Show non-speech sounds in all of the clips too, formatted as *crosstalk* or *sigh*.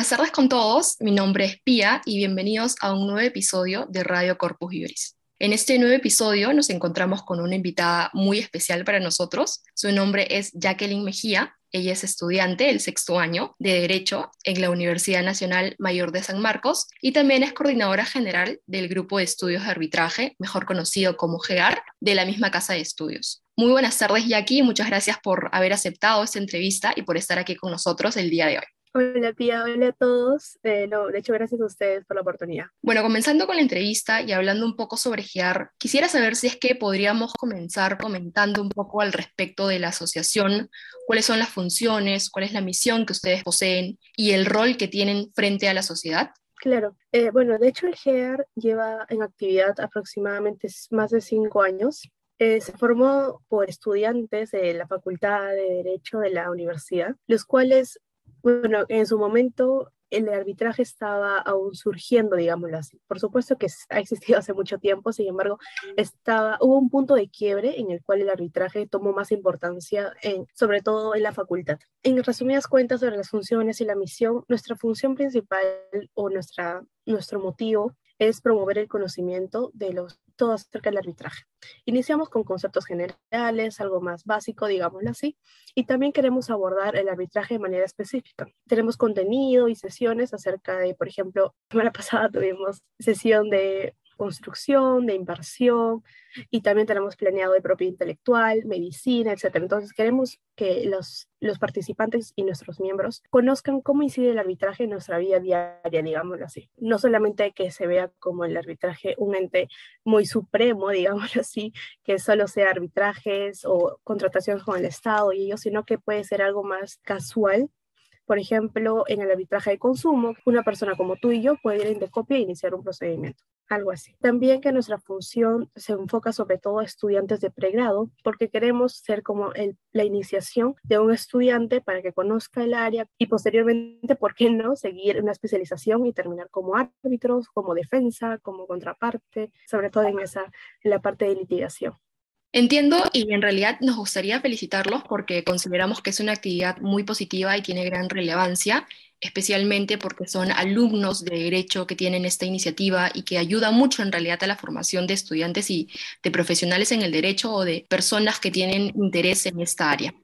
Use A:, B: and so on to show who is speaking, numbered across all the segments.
A: Buenas tardes con todos, mi nombre es Pía y bienvenidos a un nuevo episodio de Radio Corpus Juris. En este nuevo episodio nos encontramos con una invitada muy especial para nosotros. Su nombre es Jacqueline Mejía. Ella es estudiante del sexto año de Derecho en la Universidad Nacional Mayor de San Marcos y también es coordinadora general del Grupo de Estudios de Arbitraje, mejor conocido como GEAR, de la misma casa de estudios. Muy buenas tardes, Jackie. Muchas gracias por haber aceptado esta entrevista y por estar aquí con nosotros el día de hoy.
B: Hola Pía, hola a todos. Eh, no, de hecho, gracias a ustedes por la oportunidad.
A: Bueno, comenzando con la entrevista y hablando un poco sobre GEAR, quisiera saber si es que podríamos comenzar comentando un poco al respecto de la asociación, cuáles son las funciones, cuál es la misión que ustedes poseen y el rol que tienen frente a la sociedad.
B: Claro, eh, bueno, de hecho el GEAR lleva en actividad aproximadamente más de cinco años. Eh, se formó por estudiantes de la Facultad de Derecho de la universidad, los cuales bueno, en su momento el arbitraje estaba aún surgiendo, digámoslo así. Por supuesto que ha existido *laughs* hace mucho tiempo, sin embargo, estaba, hubo un punto de quiebre en el cual el arbitraje tomó más importancia, sobre todo en la facultad. En resumidas cuentas sobre las funciones y la misión, nuestra función principal o nuestro motivo es promover el conocimiento de los, todo acerca del arbitraje. Iniciamos con conceptos generales, algo más básico, digámoslo así, y también queremos abordar el arbitraje de manera específica. Tenemos contenido y sesiones acerca de, por ejemplo, *laughs* la semana pasada tuvimos sesión de construcción, de inversión, y también tenemos planeado de propiedad intelectual, medicina, etc. Entonces queremos que los, los participantes y nuestros miembros conozcan cómo incide el arbitraje en nuestra vida diaria, digámoslo así. No solamente que se vea como el arbitraje un ente muy supremo, *laughs* digámoslo así, que solo sea arbitrajes o contrataciones con el Estado y ellos, sino que puede ser algo más casual por ejemplo, en el arbitraje de consumo, una persona como tú y yo puede ir en Indecopia e iniciar un procedimiento, algo así. También que nuestra función se enfoca sobre todo a estudiantes de pregrado, porque queremos ser como la iniciación de un estudiante para que conozca el área y posteriormente, ¿por qué no?, seguir una especialización y terminar como árbitros, como defensa, como contraparte, sobre todo en, esa, en la parte de litigación.
A: Entiendo y en realidad nos gustaría felicitarlos porque consideramos que es una actividad muy positiva y tiene gran relevancia, especialmente porque son alumnos de derecho que tienen esta iniciativa y que ayuda mucho en realidad a la formación de estudiantes y de profesionales en el derecho o de personas que tienen interés en esta área.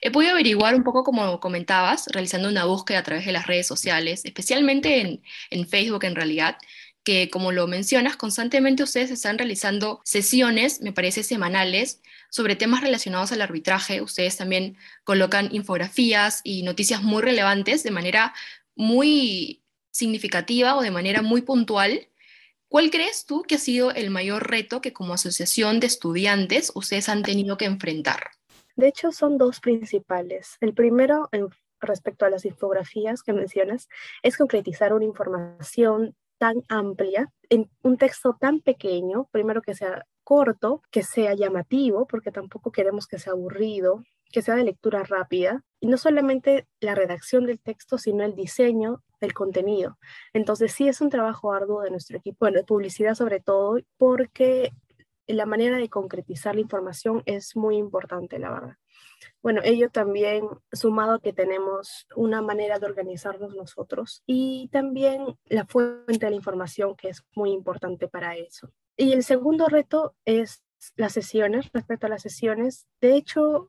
A: He podido averiguar un poco, como comentabas, realizando una búsqueda a través de las redes sociales, especialmente en, en Facebook en realidad, que, como lo mencionas, constantemente ustedes están realizando sesiones, me parece, semanales sobre temas relacionados al arbitraje. Ustedes también colocan infografías y noticias muy relevantes de manera muy significativa o de manera muy puntual. ¿Cuál crees tú que ha sido el mayor reto que como asociación de estudiantes ustedes han tenido que enfrentar?
B: De hecho, son dos principales. El primero, respecto a las infografías que mencionas, es concretizar una información tan amplia, en un texto tan pequeño, primero que sea corto, que sea llamativo, porque tampoco queremos que sea aburrido, que sea de lectura rápida, y no solamente la redacción del texto, sino el diseño del contenido. Entonces sí es un trabajo arduo de nuestro equipo, bueno, de publicidad sobre todo, porque la manera de concretizar la información es muy importante, la verdad. Bueno, ello también sumado a que tenemos una manera de organizarnos nosotros y también la fuente de la información que es muy importante para eso. Y el segundo reto es las sesiones, respecto a las sesiones. De hecho,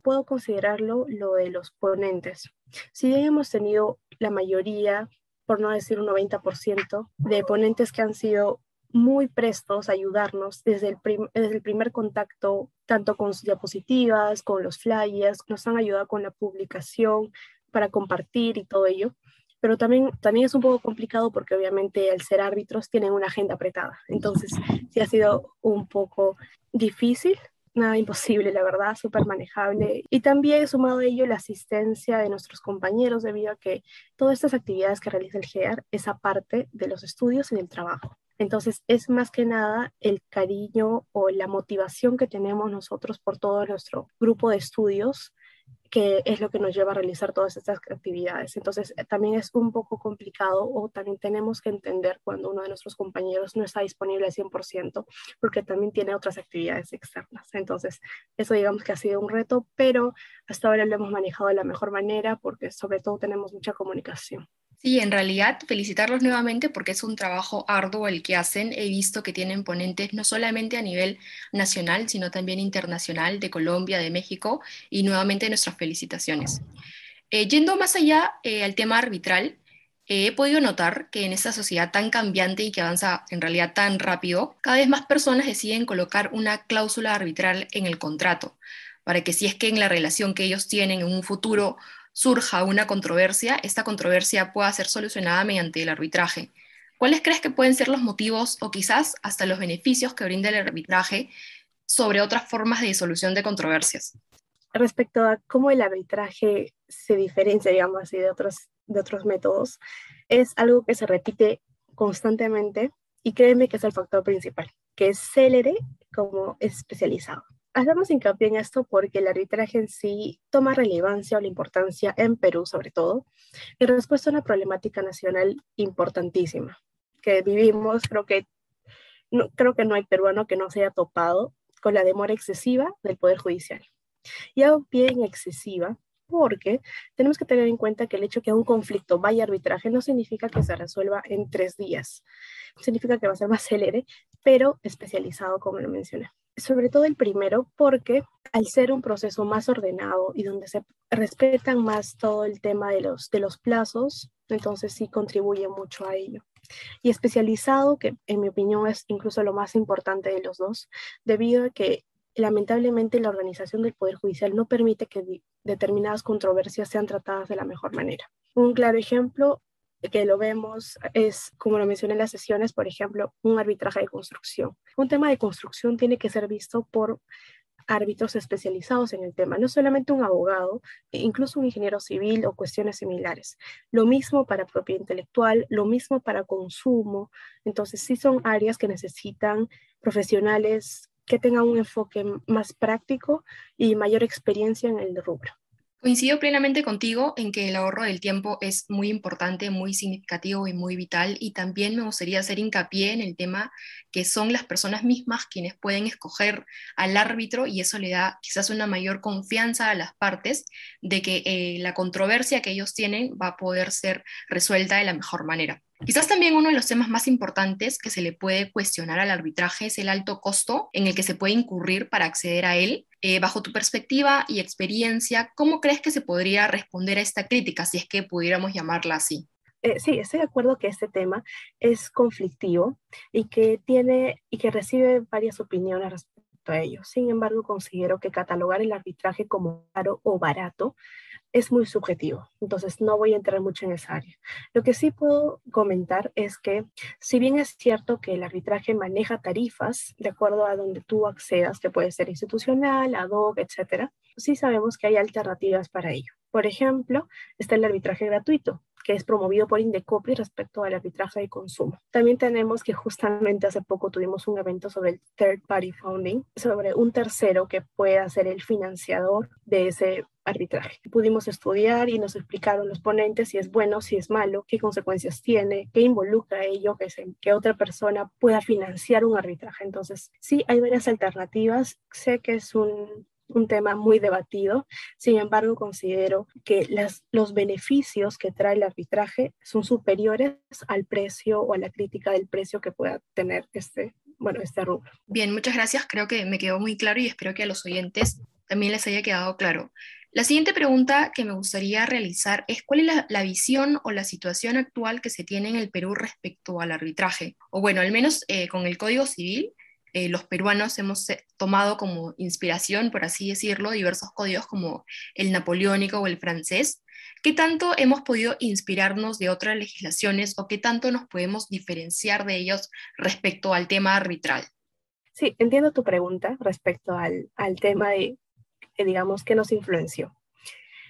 B: puedo considerarlo lo de los ponentes. Si bien hemos tenido la mayoría, por no decir un 90%, de ponentes que han sido muy prestos a ayudarnos desde el, desde el primer contacto, tanto con sus diapositivas, con los flyers, nos han ayudado con la publicación para compartir y todo ello. Pero también, también es un poco complicado porque obviamente al ser árbitros tienen una agenda apretada. Entonces sí ha sido un poco difícil, nada imposible, la verdad, súper manejable. Y también sumado a ello la asistencia de nuestros compañeros debido a que todas estas actividades que realiza el GEAR es aparte de los estudios y del trabajo. Entonces, es más que nada el cariño o la motivación que tenemos nosotros por todo nuestro grupo de estudios que es lo que nos lleva a realizar todas estas actividades. Entonces, eh, también es un poco complicado o también tenemos que entender cuando uno de nuestros compañeros no está disponible al 100% porque también tiene otras actividades externas. Entonces, eso digamos que ha sido un reto, pero hasta ahora lo hemos manejado de la mejor manera porque sobre todo tenemos mucha comunicación.
A: Sí, en realidad felicitarlos nuevamente porque es un trabajo arduo el que hacen. He visto que tienen ponentes no solamente a nivel nacional, sino también internacional de Colombia, de México, y nuevamente nuestras felicitaciones. Eh, yendo más allá eh, al tema arbitral, eh, he podido notar que en esta sociedad tan cambiante y que avanza en realidad tan rápido, cada vez más personas deciden colocar una cláusula arbitral en el contrato, para que si es que en la relación que ellos tienen en un futuro surja una controversia, esta controversia pueda ser solucionada mediante el arbitraje. ¿Cuáles crees que pueden ser los motivos o quizás hasta los beneficios que brinda el arbitraje sobre otras formas de solución de controversias?
B: Respecto a cómo el arbitraje se diferencia, digamos así, de otros, de otros métodos, es algo que se repite constantemente y créeme que es el factor principal, que es célere como especializado. Hacemos hincapié en esto porque el arbitraje en sí toma relevancia o la importancia en Perú, sobre todo, en respuesta a una problemática nacional importantísima que vivimos. Creo que no, creo que no hay peruano que no se haya topado con la demora excesiva del Poder Judicial. Y hago bien excesiva porque tenemos que tener en cuenta que el hecho que un conflicto vaya a arbitraje no significa que se resuelva en tres días. Significa que va a ser más célere, pero especializado, como lo mencioné sobre todo el primero, porque al ser un proceso más ordenado y donde se respetan más todo el tema de los, de los plazos, entonces sí contribuye mucho a ello. Y especializado, que en mi opinión es incluso lo más importante de los dos, debido a que lamentablemente la organización del Poder Judicial no permite que determinadas controversias sean tratadas de la mejor manera. Un claro ejemplo que lo vemos es, como lo mencioné en las sesiones, por ejemplo, un arbitraje de construcción. Un tema de construcción tiene que ser visto por árbitros especializados en el tema, no solamente un abogado, e incluso un ingeniero civil o cuestiones similares. Lo mismo para propiedad intelectual, lo mismo para consumo. Entonces, sí son áreas que necesitan profesionales que tengan un enfoque más práctico y mayor experiencia en el rubro.
A: Coincido plenamente contigo en que el ahorro del tiempo es muy importante, muy significativo y muy vital y también me gustaría hacer hincapié en el tema que son las personas mismas quienes pueden escoger al árbitro y eso le da quizás una mayor confianza a las partes de que eh, la controversia que ellos tienen va a poder ser resuelta de la mejor manera. Quizás también uno de los temas más importantes que se le puede cuestionar al arbitraje es el alto costo en el que se puede incurrir para acceder a él. Eh, bajo tu perspectiva y experiencia, ¿cómo crees que se podría responder a esta crítica, si es que pudiéramos llamarla así?
B: Eh, sí, estoy de acuerdo que este tema es conflictivo y que tiene y que recibe varias opiniones respecto a ello. Sin embargo, considero que catalogar el arbitraje como caro o barato es muy subjetivo, entonces no voy a entrar mucho en esa área. Lo que sí puedo comentar es que si bien es cierto que el arbitraje maneja tarifas de acuerdo a donde tú accedas, que puede ser institucional, ad hoc, etcétera, sí sabemos que hay alternativas para ello. Por ejemplo, está el arbitraje gratuito, que es promovido por Indecopri respecto al arbitraje de consumo. También tenemos que justamente hace poco tuvimos un evento sobre el Third Party Funding, sobre un tercero que pueda ser el financiador de ese arbitraje. Pudimos estudiar y nos explicaron los ponentes si es bueno, si es malo, qué consecuencias tiene, qué involucra ello, que, que otra persona pueda financiar un arbitraje. Entonces, sí, hay varias alternativas. Sé que es un, un tema muy debatido. Sin embargo, considero que las, los beneficios que trae el arbitraje son superiores al precio o a la crítica del precio que pueda tener este, bueno, este rubro.
A: Bien, muchas gracias. Creo que me quedó muy claro y espero que a los oyentes también les haya quedado claro. La siguiente pregunta que me gustaría realizar es cuál es la, visión o la situación actual que se tiene en el Perú respecto al arbitraje. O bueno, al menos eh, con el Código Civil, eh, los peruanos hemos eh, tomado como inspiración, por así decirlo, diversos códigos como el napoleónico o el francés. ¿Qué tanto hemos podido inspirarnos de otras legislaciones o qué tanto nos podemos diferenciar de ellos respecto al tema arbitral?
B: Sí, entiendo tu pregunta respecto al, al tema de, digamos, que nos influenció.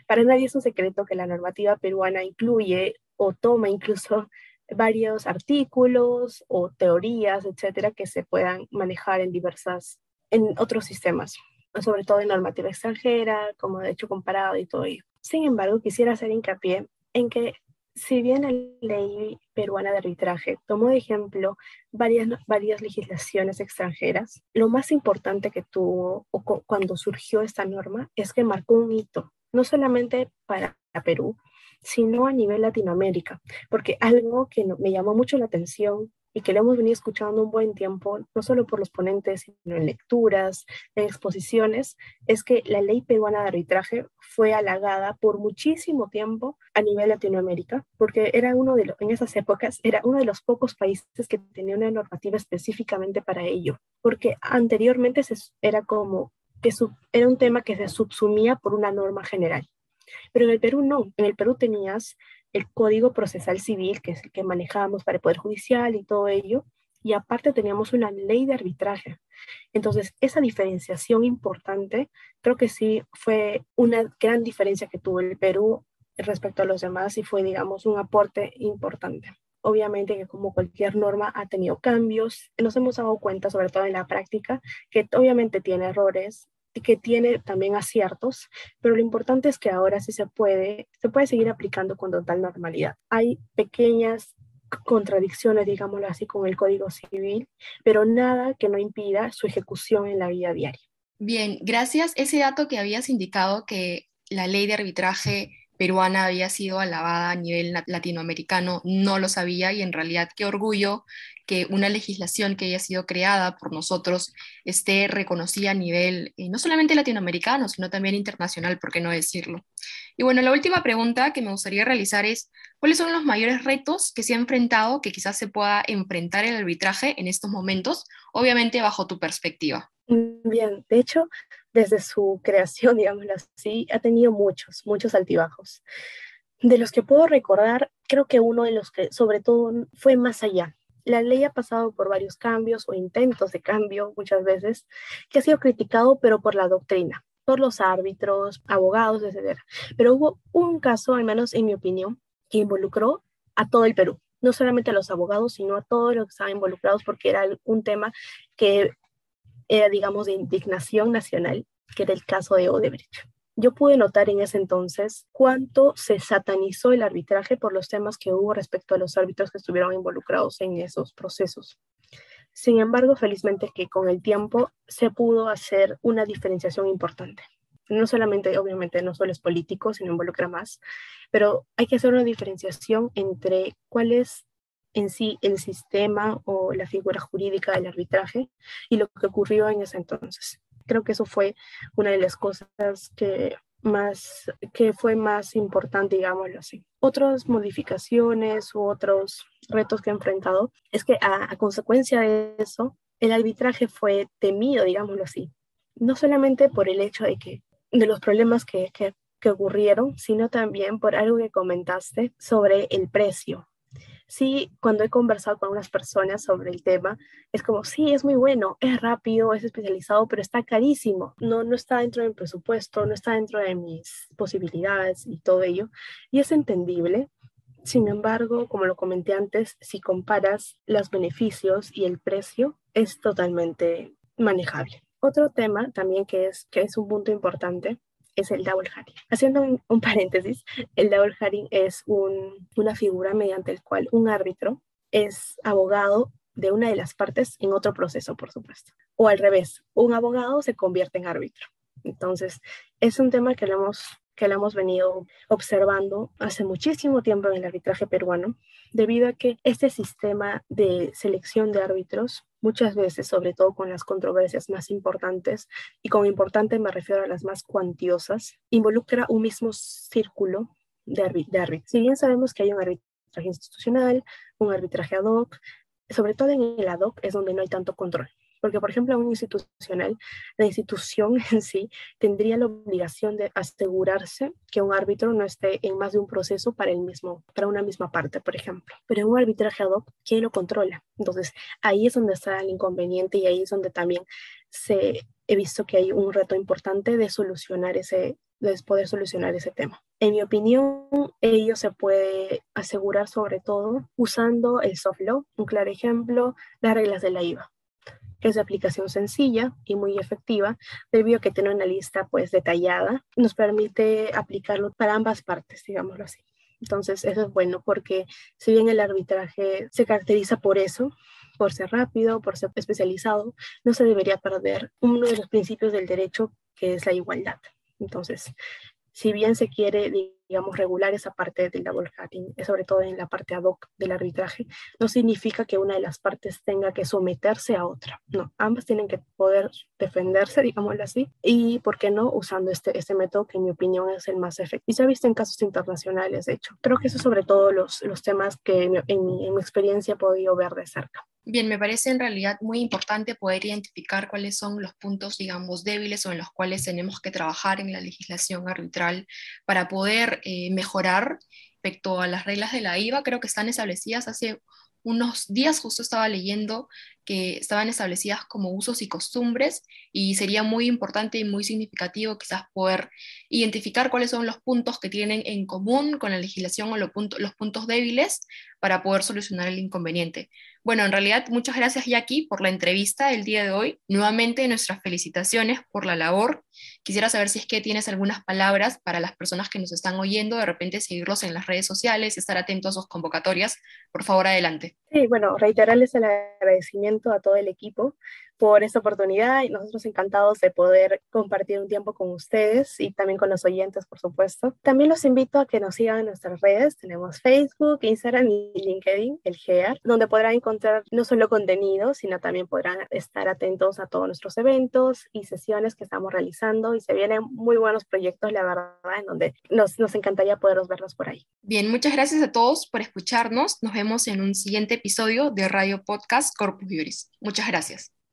B: Para nadie es un secreto que la normativa peruana incluye o toma incluso varios artículos o teorías, etcétera, que se puedan manejar en diversas, en otros sistemas, sobre todo en normativa extranjera, como de hecho comparado y todo ello. Sin embargo, quisiera hacer hincapié en que si bien la ley peruana de arbitraje tomó de ejemplo varias, varias legislaciones extranjeras, lo más importante que tuvo cuando surgió esta norma es que marcó un hito, no solamente para Perú, sino a nivel Latinoamérica, porque algo que me llamó mucho la atención y que lo hemos venido escuchando un buen tiempo, no solo por los ponentes, sino en lecturas, en exposiciones, es que la ley peruana de arbitraje fue halagada por muchísimo tiempo a nivel Latinoamérica, porque era uno de los, en esas épocas, era uno de los pocos países que tenía una normativa específicamente para ello, porque anteriormente era como que era un tema que se subsumía por una norma general. Pero en el Perú no, en el Perú tenías el Código Procesal Civil, que es el que manejábamos para el Poder Judicial y todo ello, y aparte teníamos una ley de arbitraje. Entonces, esa diferenciación importante, creo que sí fue una gran diferencia que tuvo el Perú respecto a los demás y fue, digamos, un aporte importante. Obviamente que como cualquier norma ha tenido cambios, nos hemos dado cuenta, sobre todo en la práctica, que obviamente tiene errores, que tiene también aciertos, pero lo importante es que ahora sí se puede, se puede seguir aplicando con total normalidad. Hay pequeñas contradicciones, digámoslo así, con el Código Civil, pero nada que no impida su ejecución en la vida diaria.
A: Bien, gracias. Ese dato que habías indicado que la ley de arbitraje peruana había sido alabada a nivel latinoamericano, no lo sabía y en realidad qué orgullo que una legislación que haya sido creada por nosotros esté reconocida a nivel eh, no solamente latinoamericano, sino también internacional, por qué no decirlo. Y bueno, la última pregunta que me gustaría realizar es, ¿cuáles son los mayores retos que se ha enfrentado, que quizás se pueda enfrentar el arbitraje en estos momentos, obviamente bajo tu perspectiva?
B: Bien, de hecho, desde su creación, *laughs* digámoslo así, ha tenido muchos, muchos altibajos. De los que puedo recordar, creo que uno de los que sobre todo fue más allá, la ley ha pasado por varios cambios o intentos de cambio muchas veces, que ha sido criticado, pero por la doctrina, por los árbitros, abogados, etc. Pero hubo un caso, al menos en mi opinión, que involucró a todo el Perú, no solamente a los abogados, sino a todos los que estaban involucrados, porque era un tema que era, digamos, de indignación nacional, que era el caso de Odebrecht yo pude notar en ese entonces cuánto se satanizó el arbitraje por los temas que hubo respecto a los árbitros que estuvieron involucrados en esos procesos. Sin embargo, felizmente que con el tiempo se pudo hacer una diferenciación importante. No solamente, obviamente, no solo es político, sino involucra más, pero hay que hacer una diferenciación entre cuál es en sí el sistema o la figura jurídica del arbitraje y lo que ocurrió en ese entonces creo que eso fue una de las cosas que más que fue más importante, digámoslo así. Otras modificaciones u otros retos que he enfrentado es que a, consecuencia de eso, el arbitraje fue temido, digámoslo así, no solamente por el hecho de que de los problemas que, que, que ocurrieron, sino también por algo que comentaste sobre el precio sí, cuando he conversado con unas personas sobre el tema, es como, sí, es muy bueno, es rápido, es especializado, pero está carísimo. No, no está dentro del presupuesto, no está dentro de mis posibilidades y todo ello. Y es entendible. Sin embargo, como lo comenté antes, si comparas los beneficios y el precio, es totalmente manejable. Otro tema también que es, que es un punto importante es el double haring. Haciendo un, paréntesis, el double haring es una figura mediante el cual un árbitro es abogado de una de las partes en otro proceso, por supuesto. O al revés, un abogado se convierte en árbitro. Entonces, es un tema que lo hemos que lo hemos venido observando hace muchísimo tiempo en el arbitraje peruano, debido a que este sistema de selección de árbitros, muchas veces, sobre todo con las controversias más importantes, y con importante me refiero a las más cuantiosas, involucra un mismo círculo de, árbitros. Si bien sabemos que hay un arbitraje institucional, un arbitraje ad hoc, sobre todo en el ad hoc es donde no hay tanto control. Porque, por ejemplo, un institucional, la institución *laughs* en sí tendría la obligación de asegurarse que un árbitro no esté en más de un proceso para, el mismo, para una misma parte, por ejemplo. Pero en un arbitraje ad hoc, ¿quién lo controla? Entonces, ahí es donde está el inconveniente y ahí es donde también se, he visto que hay un reto importante de solucionar ese, de poder solucionar ese tema. En mi opinión, ello se puede asegurar sobre todo usando el soft law, un claro ejemplo, las reglas de la IVA es de aplicación sencilla y muy efectiva, debido a que tiene una lista pues detallada, nos permite aplicarlo para ambas partes, digámoslo así. Entonces, eso es bueno porque si bien el arbitraje se caracteriza por eso, por ser rápido, por ser especializado, no se debería perder uno de los principios del derecho que es la igualdad. Entonces, si bien se quiere, digamos, regular esa parte del double hatting, sobre todo en la parte ad hoc del arbitraje, no significa que una de las partes tenga que someterse a otra. No, ambas tienen que poder defenderse, digámoslo así, y, ¿por qué no?, usando este, este método que en mi opinión es el más efectivo. Y se ha visto en casos internacionales, de hecho. Creo que eso sobre todo los, los temas que en, en mi experiencia he podido ver de cerca.
A: Bien, me parece en realidad muy importante poder identificar cuáles son los puntos, digamos, débiles o en los cuales tenemos que trabajar en la legislación arbitral para poder eh, mejorar respecto a las reglas de la IVA. Creo que están establecidas hace unos días, justo estaba leyendo que estaban establecidas como usos y costumbres y sería muy importante y muy significativo quizás poder identificar cuáles son los puntos que tienen en común con la legislación o los puntos, los puntos débiles para poder solucionar el inconveniente. Bueno, en realidad muchas gracias Jackie por la entrevista el día de hoy. Nuevamente nuestras felicitaciones por la labor. Quisiera saber si es que tienes algunas palabras para las personas que nos están oyendo, de repente seguirlos en las redes sociales, estar atentos a sus convocatorias. Por favor, adelante.
B: Sí, bueno, reiterarles el a todo el equipo por esta oportunidad y nosotros encantados de poder compartir un tiempo con ustedes y también con los oyentes, por supuesto. También los invito a que nos sigan en nuestras redes. Tenemos Facebook, Instagram y LinkedIn, el GEAR, donde podrán encontrar no solo contenido, sino también podrán estar atentos a todos nuestros eventos y sesiones que estamos realizando y se vienen muy buenos proyectos, la verdad, en donde nos, nos encantaría poderos verlos por ahí.
A: Bien, muchas gracias a todos por escucharnos. Nos vemos en un siguiente episodio de Radio Podcast Corpus Juris. Muchas gracias.